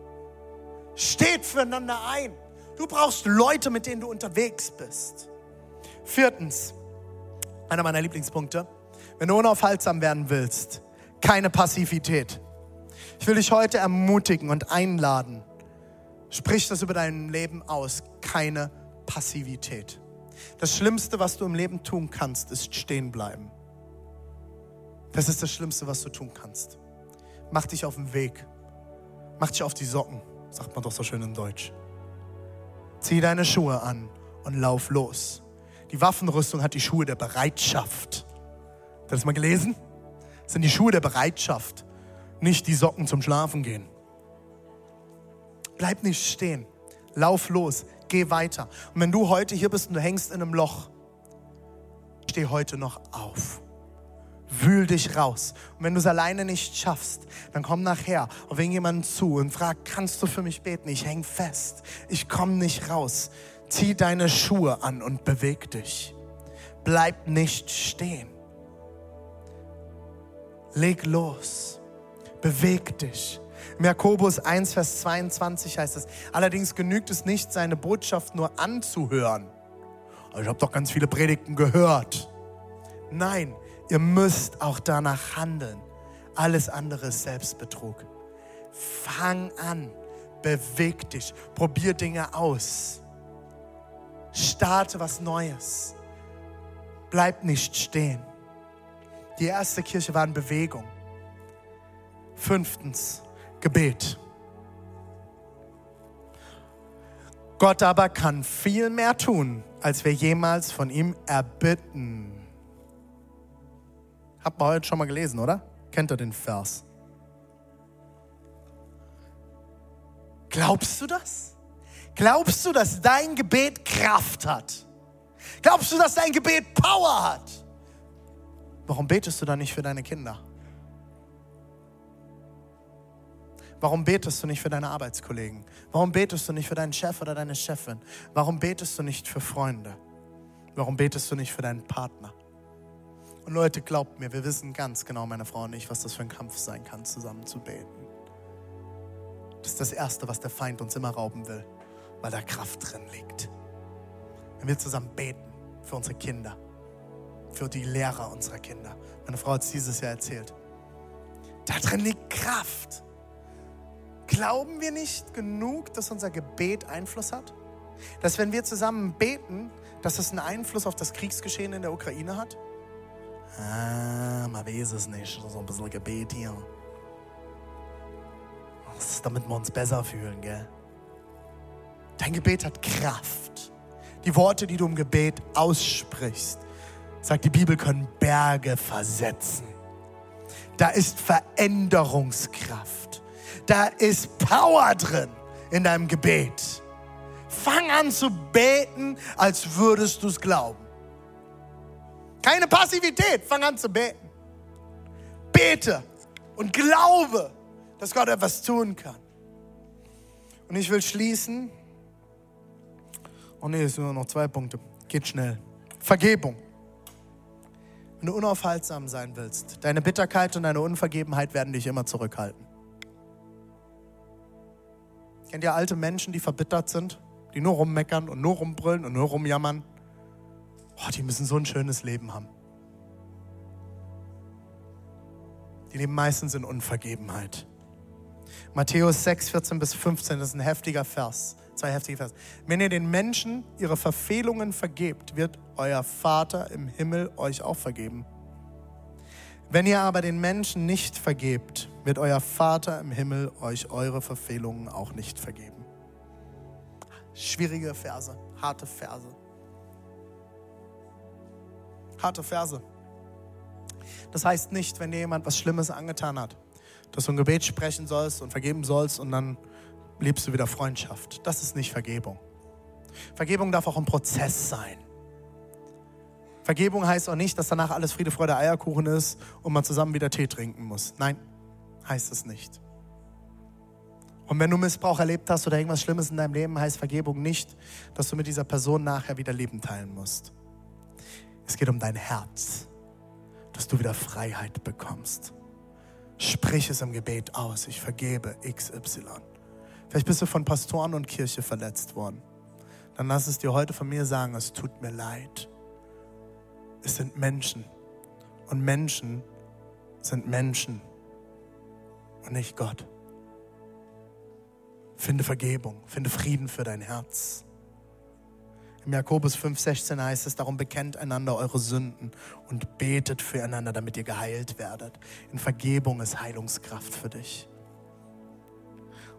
Steht füreinander ein. Du brauchst Leute, mit denen du unterwegs bist. Viertens, einer meiner Lieblingspunkte, wenn du unaufhaltsam werden willst, keine Passivität. Ich will dich heute ermutigen und einladen. Sprich das über dein Leben aus. Keine Passivität. Das Schlimmste, was du im Leben tun kannst, ist stehen bleiben. Das ist das Schlimmste, was du tun kannst. Mach dich auf den Weg. Mach dich auf die Socken, sagt man doch so schön in Deutsch. Zieh deine Schuhe an und lauf los. Die Waffenrüstung hat die Schuhe der Bereitschaft. Hast du das mal gelesen? Das sind die Schuhe der Bereitschaft nicht die Socken zum Schlafen gehen. Bleib nicht stehen. Lauf los. Geh weiter. Und wenn du heute hier bist und du hängst in einem Loch, steh heute noch auf. Wühl dich raus. Und wenn du es alleine nicht schaffst, dann komm nachher auf irgendjemanden zu und frag, kannst du für mich beten? Ich häng fest. Ich komme nicht raus. Zieh deine Schuhe an und beweg dich. Bleib nicht stehen. Leg los. Beweg dich. Im Jakobus 1, Vers 22 heißt es, allerdings genügt es nicht, seine Botschaft nur anzuhören. Ich habe doch ganz viele Predigten gehört. Nein, ihr müsst auch danach handeln. Alles andere ist Selbstbetrug. Fang an, beweg dich, probier Dinge aus. Starte was Neues. Bleib nicht stehen. Die erste Kirche war in Bewegung. Fünftens, Gebet. Gott aber kann viel mehr tun, als wir jemals von ihm erbitten. Habt ihr heute schon mal gelesen, oder? Kennt ihr den Vers? Glaubst du das? Glaubst du, dass dein Gebet Kraft hat? Glaubst du, dass dein Gebet Power hat? Warum betest du dann nicht für deine Kinder? Warum betest du nicht für deine Arbeitskollegen? Warum betest du nicht für deinen Chef oder deine Chefin? Warum betest du nicht für Freunde? Warum betest du nicht für deinen Partner? Und Leute, glaubt mir, wir wissen ganz genau, meine Frau und ich, was das für ein Kampf sein kann, zusammen zu beten. Das ist das Erste, was der Feind uns immer rauben will, weil da Kraft drin liegt. Wenn wir zusammen beten für unsere Kinder, für die Lehrer unserer Kinder. Meine Frau hat es dieses Jahr erzählt. Da drin liegt Kraft. Glauben wir nicht genug, dass unser Gebet Einfluss hat? Dass wenn wir zusammen beten, dass es einen Einfluss auf das Kriegsgeschehen in der Ukraine hat? Ah, man weiß es nicht. So ein bisschen Gebet hier. Das ist, damit wir uns besser fühlen, gell? Dein Gebet hat Kraft. Die Worte, die du im Gebet aussprichst, sagt die Bibel, können Berge versetzen. Da ist Veränderungskraft. Da ist Power drin in deinem Gebet. Fang an zu beten, als würdest du es glauben. Keine Passivität, fang an zu beten. Bete und glaube, dass Gott etwas tun kann. Und ich will schließen. Oh nee, es sind nur noch zwei Punkte. Geht schnell. Vergebung. Wenn du unaufhaltsam sein willst, deine Bitterkeit und deine Unvergebenheit werden dich immer zurückhalten. Kennt ihr alte Menschen, die verbittert sind, die nur rummeckern und nur rumbrüllen und nur rumjammern? Oh, die müssen so ein schönes Leben haben. Die leben meistens in Unvergebenheit. Matthäus 6, 14 bis 15, das ist ein heftiger Vers. Zwei heftige Vers. Wenn ihr den Menschen ihre Verfehlungen vergebt, wird euer Vater im Himmel euch auch vergeben. Wenn ihr aber den Menschen nicht vergebt, wird euer Vater im Himmel euch eure Verfehlungen auch nicht vergeben. Schwierige Verse, harte Verse. Harte Verse. Das heißt nicht, wenn dir jemand was Schlimmes angetan hat, dass du ein Gebet sprechen sollst und vergeben sollst und dann lebst du wieder Freundschaft. Das ist nicht Vergebung. Vergebung darf auch ein Prozess sein. Vergebung heißt auch nicht, dass danach alles Friede, Freude, Eierkuchen ist und man zusammen wieder Tee trinken muss. Nein, heißt es nicht. Und wenn du Missbrauch erlebt hast oder irgendwas Schlimmes in deinem Leben, heißt Vergebung nicht, dass du mit dieser Person nachher wieder Leben teilen musst. Es geht um dein Herz, dass du wieder Freiheit bekommst. Sprich es im Gebet aus. Ich vergebe XY. Vielleicht bist du von Pastoren und Kirche verletzt worden. Dann lass es dir heute von mir sagen, es tut mir leid. Es sind Menschen. Und Menschen sind Menschen und nicht Gott. Finde Vergebung, finde Frieden für dein Herz. Im Jakobus 5,16 heißt es, darum bekennt einander eure Sünden und betet füreinander, damit ihr geheilt werdet. In Vergebung ist Heilungskraft für dich.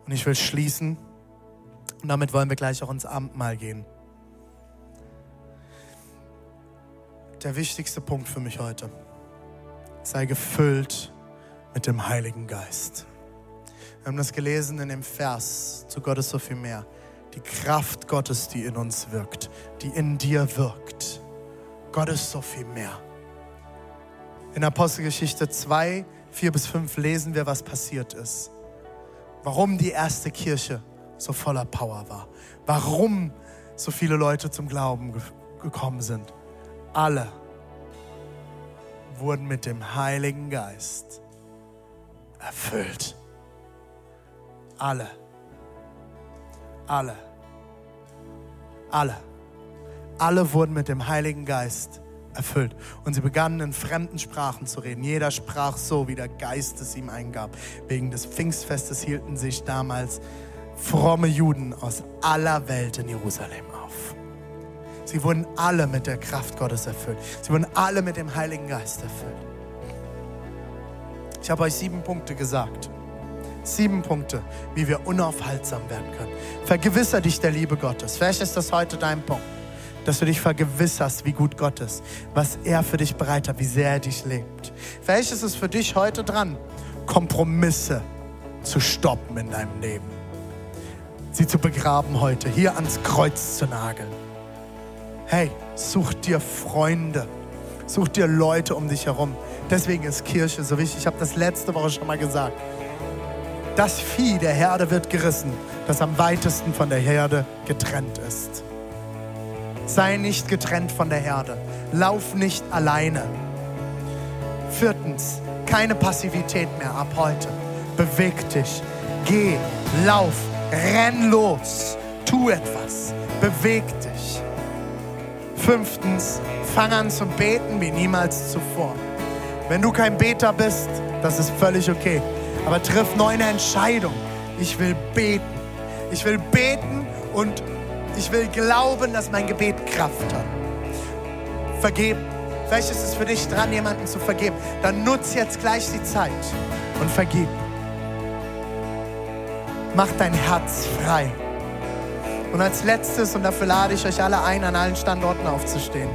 Und ich will schließen und damit wollen wir gleich auch ins Abendmahl gehen. Der wichtigste Punkt für mich heute. Sei gefüllt mit dem Heiligen Geist. Wir haben das gelesen in dem Vers, zu Gott ist so viel mehr die Kraft Gottes, die in uns wirkt, die in dir wirkt. Gott ist so viel mehr. In Apostelgeschichte 2, 4 bis 5 lesen wir, was passiert ist. Warum die erste Kirche so voller Power war. Warum so viele Leute zum Glauben ge gekommen sind. Alle wurden mit dem Heiligen Geist erfüllt. Alle. Alle. Alle. Alle wurden mit dem Heiligen Geist erfüllt. Und sie begannen in fremden Sprachen zu reden. Jeder sprach so, wie der Geist es ihm eingab. Wegen des Pfingstfestes hielten sich damals fromme Juden aus aller Welt in Jerusalem. Sie wurden alle mit der Kraft Gottes erfüllt. Sie wurden alle mit dem Heiligen Geist erfüllt. Ich habe euch sieben Punkte gesagt. Sieben Punkte, wie wir unaufhaltsam werden können. Vergewisser dich der Liebe Gottes. Vielleicht ist das heute dein Punkt, dass du dich vergewisserst, wie gut Gott ist, was er für dich bereit hat, wie sehr er dich lebt. Vielleicht ist es für dich heute dran, Kompromisse zu stoppen in deinem Leben. Sie zu begraben heute, hier ans Kreuz zu nageln. Hey, such dir Freunde, such dir Leute um dich herum. Deswegen ist Kirche so wichtig. Ich habe das letzte Woche schon mal gesagt. Das Vieh der Herde wird gerissen, das am weitesten von der Herde getrennt ist. Sei nicht getrennt von der Herde. Lauf nicht alleine. Viertens, keine Passivität mehr ab heute. Beweg dich. Geh, lauf, renn los. Tu etwas. Beweg dich. Fünftens, fang an zu beten wie niemals zuvor. Wenn du kein Beter bist, das ist völlig okay. Aber triff neu eine Entscheidung. Ich will beten. Ich will beten und ich will glauben, dass mein Gebet Kraft hat. Vergeben. Vielleicht ist es für dich dran, jemanden zu vergeben. Dann nutz jetzt gleich die Zeit und vergib. Mach dein Herz frei. Und als letztes, und dafür lade ich euch alle ein, an allen Standorten aufzustehen.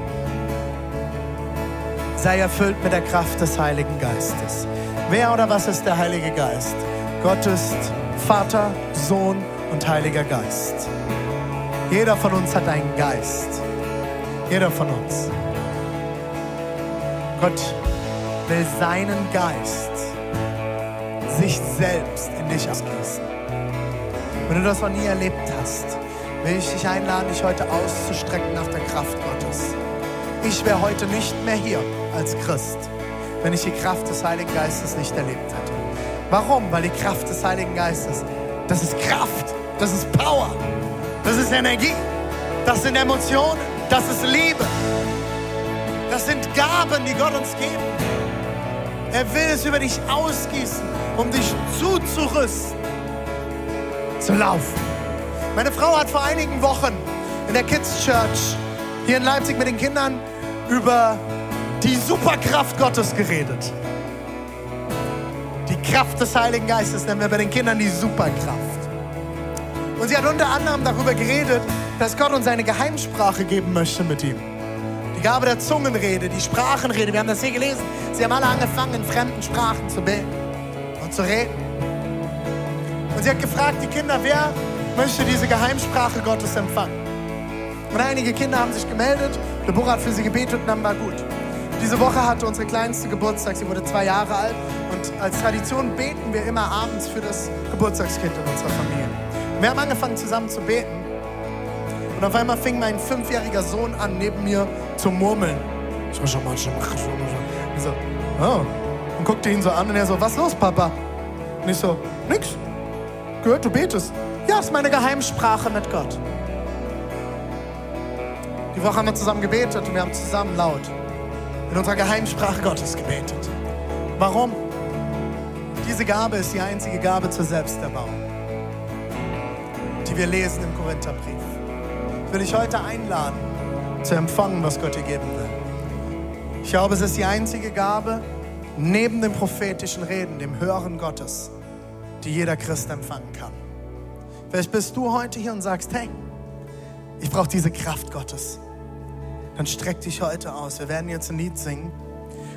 Sei erfüllt mit der Kraft des Heiligen Geistes. Wer oder was ist der Heilige Geist? Gott ist Vater, Sohn und Heiliger Geist. Jeder von uns hat einen Geist. Jeder von uns. Gott will seinen Geist sich selbst in dich ausgießen. Wenn du das noch nie erlebt hast, will ich dich einladen, dich heute auszustrecken nach der Kraft Gottes. Ich wäre heute nicht mehr hier als Christ, wenn ich die Kraft des Heiligen Geistes nicht erlebt hätte. Warum? Weil die Kraft des Heiligen Geistes, das ist Kraft, das ist Power, das ist Energie, das sind Emotionen, das ist Liebe. Das sind Gaben, die Gott uns gibt. Er will es über dich ausgießen, um dich zuzurüsten, zu laufen. Meine Frau hat vor einigen Wochen in der Kids Church hier in Leipzig mit den Kindern über die Superkraft Gottes geredet. Die Kraft des Heiligen Geistes nennen wir bei den Kindern die Superkraft. Und sie hat unter anderem darüber geredet, dass Gott uns eine Geheimsprache geben möchte mit ihm. Die Gabe der Zungenrede, die Sprachenrede, wir haben das hier gelesen. Sie haben alle angefangen, in fremden Sprachen zu beten und zu reden. Und sie hat gefragt, die Kinder, wer möchte diese Geheimsprache Gottes empfangen? Und einige Kinder haben sich gemeldet, Deborah hat für sie gebetet und dann war gut. Diese Woche hatte unsere kleinste Geburtstag, sie wurde zwei Jahre alt und als Tradition beten wir immer abends für das Geburtstagskind in unserer Familie. Und wir haben angefangen zusammen zu beten und auf einmal fing mein fünfjähriger Sohn an, neben mir zu murmeln. Ich so, oh. Und guckte ihn so an und er so, was los, Papa? Und ich so, nix. Gehört, du betest. Ja, ist meine Geheimsprache mit Gott. Die Woche haben wir zusammen gebetet und wir haben zusammen laut in unserer Geheimsprache Gottes gebetet. Warum? Diese Gabe ist die einzige Gabe zur Selbsterbauung, die wir lesen im Korintherbrief. Ich will dich heute einladen, zu empfangen, was Gott dir geben will. Ich glaube, es ist die einzige Gabe, neben dem prophetischen Reden, dem Hören Gottes, die jeder Christ empfangen kann. Vielleicht bist du heute hier und sagst, hey, ich brauche diese Kraft Gottes dann streck dich heute aus. Wir werden jetzt ein Lied singen.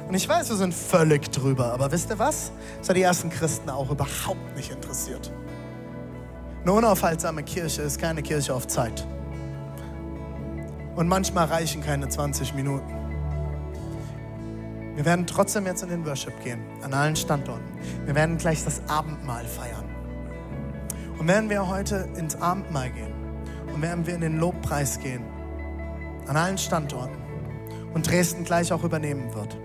Und ich weiß, wir sind völlig drüber, aber wisst ihr was? Das hat die ersten Christen auch überhaupt nicht interessiert. Eine unaufhaltsame Kirche ist keine Kirche auf Zeit. Und manchmal reichen keine 20 Minuten. Wir werden trotzdem jetzt in den Worship gehen, an allen Standorten. Wir werden gleich das Abendmahl feiern. Und werden wir heute ins Abendmahl gehen und werden wir in den Lobpreis gehen, an allen Standorten und Dresden gleich auch übernehmen wird.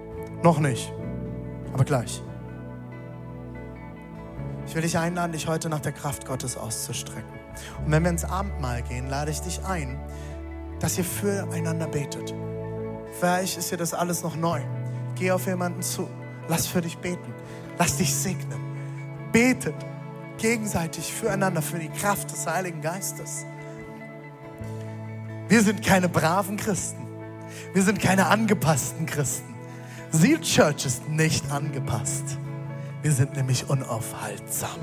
Noch nicht, aber gleich. Ich will dich einladen, dich heute nach der Kraft Gottes auszustrecken. Und wenn wir ins Abendmahl gehen, lade ich dich ein, dass ihr füreinander betet. Vielleicht ist dir das alles noch neu. Geh auf jemanden zu. Lass für dich beten. Lass dich segnen. Betet gegenseitig füreinander, für die Kraft des Heiligen Geistes. Wir sind keine braven Christen. Wir sind keine angepassten Christen. Seal Church ist nicht angepasst. Wir sind nämlich unaufhaltsam.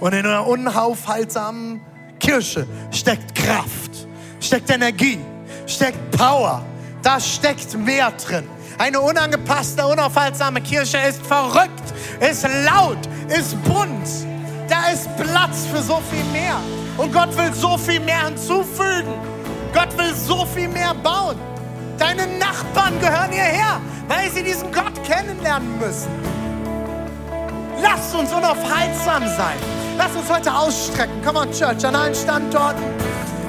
Und in einer unaufhaltsamen Kirche steckt Kraft, steckt Energie, steckt Power. Da steckt mehr drin. Eine unangepasste, unaufhaltsame Kirche ist verrückt, ist laut, ist bunt. Da ist Platz für so viel mehr. Und Gott will so viel mehr hinzufügen. Gott will so viel mehr bauen. Deine Nachbarn gehören hierher, weil sie diesen Gott kennenlernen müssen. Lasst uns unaufhaltsam sein. Lasst uns heute ausstrecken. Come on, Church, an allen Standorten.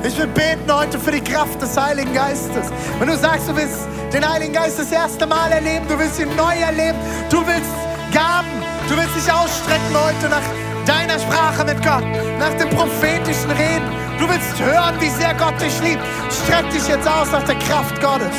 Ich will beten heute für die Kraft des Heiligen Geistes. Wenn du sagst, du willst den Heiligen Geist das erste Mal erleben, du willst ihn neu erleben, du willst Gaben, du willst dich ausstrecken heute nach deiner Sprache mit Gott, nach dem prophetischen Reden. Du willst hören, wie sehr Gott dich liebt. Streck dich jetzt aus nach der Kraft Gottes.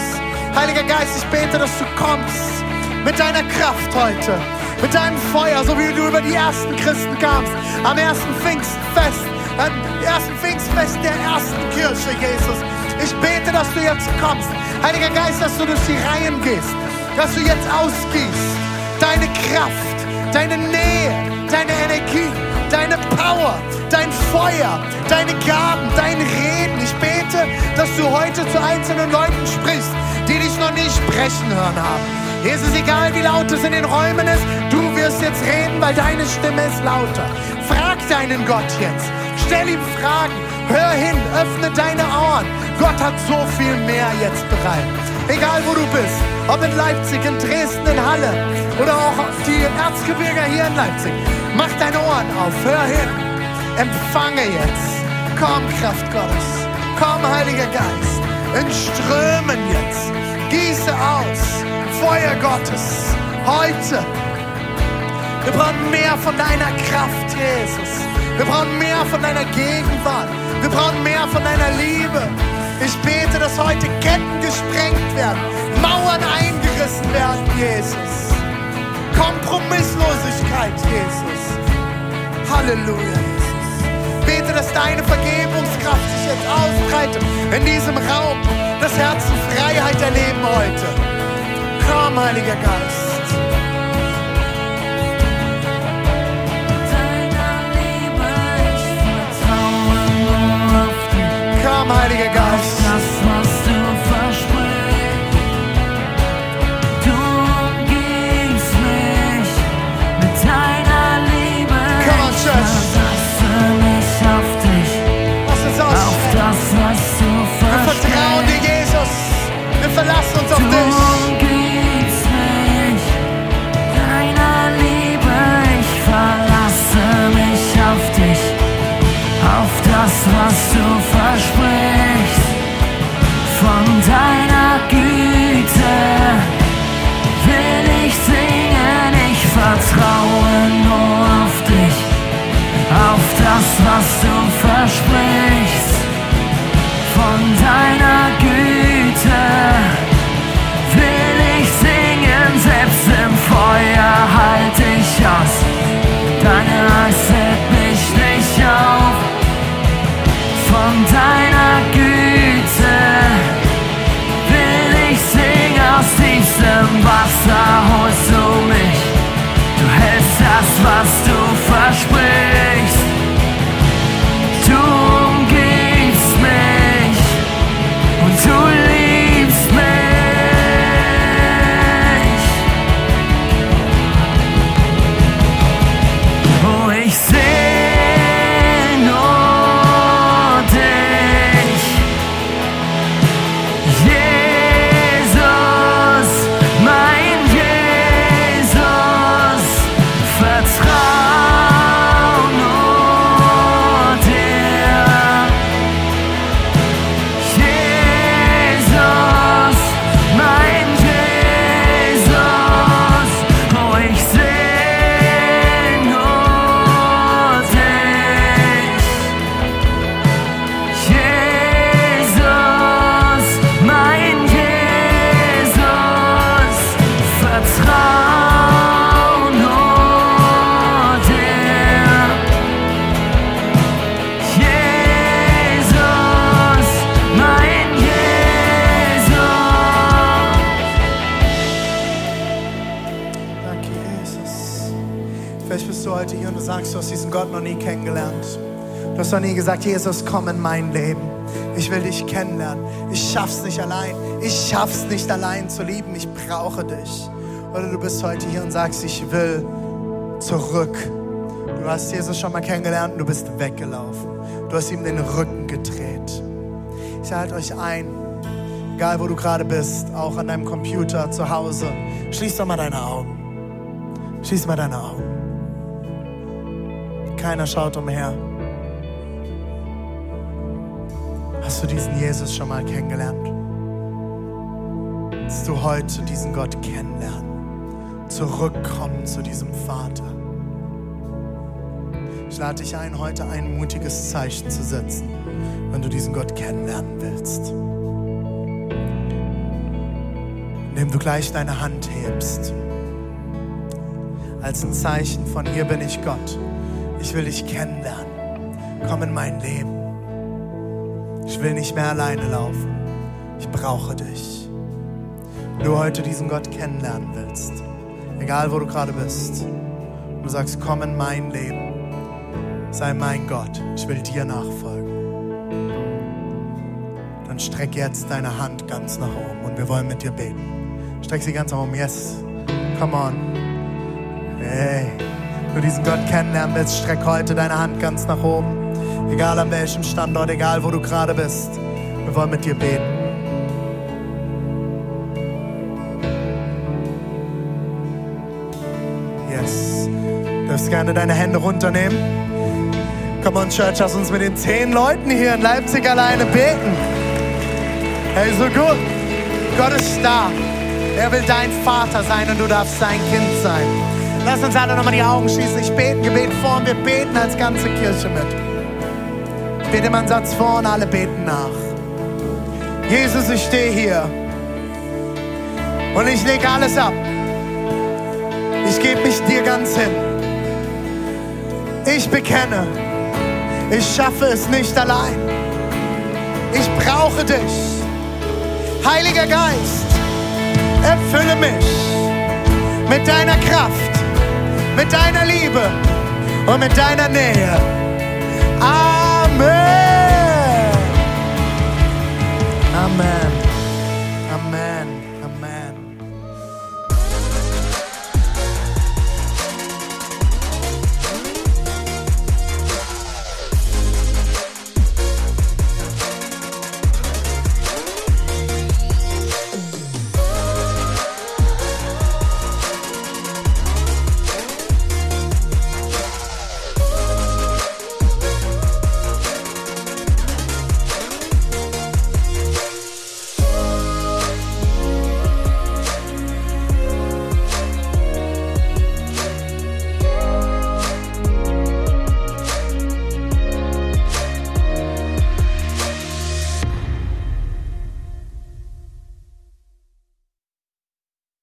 Heiliger Geist, ich bete, dass du kommst mit deiner Kraft heute mit deinem Feuer, so wie du über die ersten Christen kamst, am ersten Pfingstfest, am ersten Pfingstfest der ersten Kirche, Jesus. Ich bete, dass du jetzt kommst. Heiliger Geist, dass du durch die Reihen gehst, dass du jetzt ausgießt. Deine Kraft, deine Nähe, deine Energie, deine Power, dein Feuer, deine Gaben, dein Reden. Ich bete, dass du heute zu einzelnen Leuten sprichst, die dich noch nie sprechen hören haben. Jesus, egal wie laut es in den Räumen ist, du wirst jetzt reden, weil deine Stimme ist lauter. Frag deinen Gott jetzt. Stell ihm Fragen. Hör hin, öffne deine Ohren. Gott hat so viel mehr jetzt bereit. Egal wo du bist, ob in Leipzig, in Dresden, in Halle oder auch die Erzgebirge hier in Leipzig. Mach deine Ohren auf, hör hin. Empfange jetzt. Komm, Kraft Gottes. Komm, Heiliger Geist. In Strömen jetzt. Gieße aus. Feuer Gottes heute. Wir brauchen mehr von deiner Kraft, Jesus. Wir brauchen mehr von deiner Gegenwart. Wir brauchen mehr von deiner Liebe. Ich bete, dass heute Ketten gesprengt werden, Mauern eingerissen werden, Jesus. Kompromisslosigkeit, Jesus. Halleluja, Jesus. Bete, dass deine Vergebungskraft sich jetzt ausbreitet in diesem Raum, dass Herzen Freiheit erleben heute. Komm, Heiliger Geist. Komm, Heiliger Geist. Das, was du versprichst. Du umgibst mich mit deiner Liebe. Come on, Church. mich auf dich, Lass uns auf ausstrecken. das, was du Wir vertrauen versprichst. dir, Jesus. Wir verlassen uns auf dich. das, was du versprichst, von deiner Güte will ich singen, ich vertraue nur auf dich, auf das, was du versprichst, von deiner Güte. still fresh, with Noch nie gesagt, Jesus, komm in mein Leben. Ich will dich kennenlernen. Ich schaff's nicht allein. Ich schaff's nicht allein zu lieben. Ich brauche dich. Oder du bist heute hier und sagst, ich will zurück. Du hast Jesus schon mal kennengelernt und du bist weggelaufen. Du hast ihm den Rücken gedreht. Ich halte euch ein, egal wo du gerade bist, auch an deinem Computer, zu Hause. Schließ doch mal deine Augen. Schließ mal deine Augen. Keiner schaut umher. Hast du diesen Jesus schon mal kennengelernt? Dass du heute diesen Gott kennenlernen, zurückkommen zu diesem Vater. Ich lade dich ein, heute ein mutiges Zeichen zu setzen, wenn du diesen Gott kennenlernen willst. Indem du gleich deine Hand hebst, als ein Zeichen von hier bin ich Gott. Ich will dich kennenlernen. Komm in mein Leben. Ich will nicht mehr alleine laufen. Ich brauche dich. Wenn du heute diesen Gott kennenlernen willst, egal wo du gerade bist, und du sagst, komm in mein Leben, sei mein Gott, ich will dir nachfolgen, dann streck jetzt deine Hand ganz nach oben und wir wollen mit dir beten. Streck sie ganz nach oben. Yes. Come on. Hey. Wenn du diesen Gott kennenlernen willst, streck heute deine Hand ganz nach oben. Egal an welchem Standort, egal wo du gerade bist. Wir wollen mit dir beten. Yes. Du darfst gerne deine Hände runternehmen. Come on, Church, lass uns mit den zehn Leuten hier in Leipzig alleine beten. Hey, so gut. Gott ist da. Er will dein Vater sein und du darfst sein Kind sein. Lass uns alle nochmal die Augen schließen. Ich bete ein Gebet vor und wir beten als ganze Kirche mit. Bete mal einen Satz vor und alle beten nach. Jesus, ich stehe hier und ich lege alles ab. Ich gebe mich dir ganz hin. Ich bekenne, ich schaffe es nicht allein. Ich brauche dich. Heiliger Geist, erfülle mich mit deiner Kraft, mit deiner Liebe und mit deiner Nähe. Amen. Amen.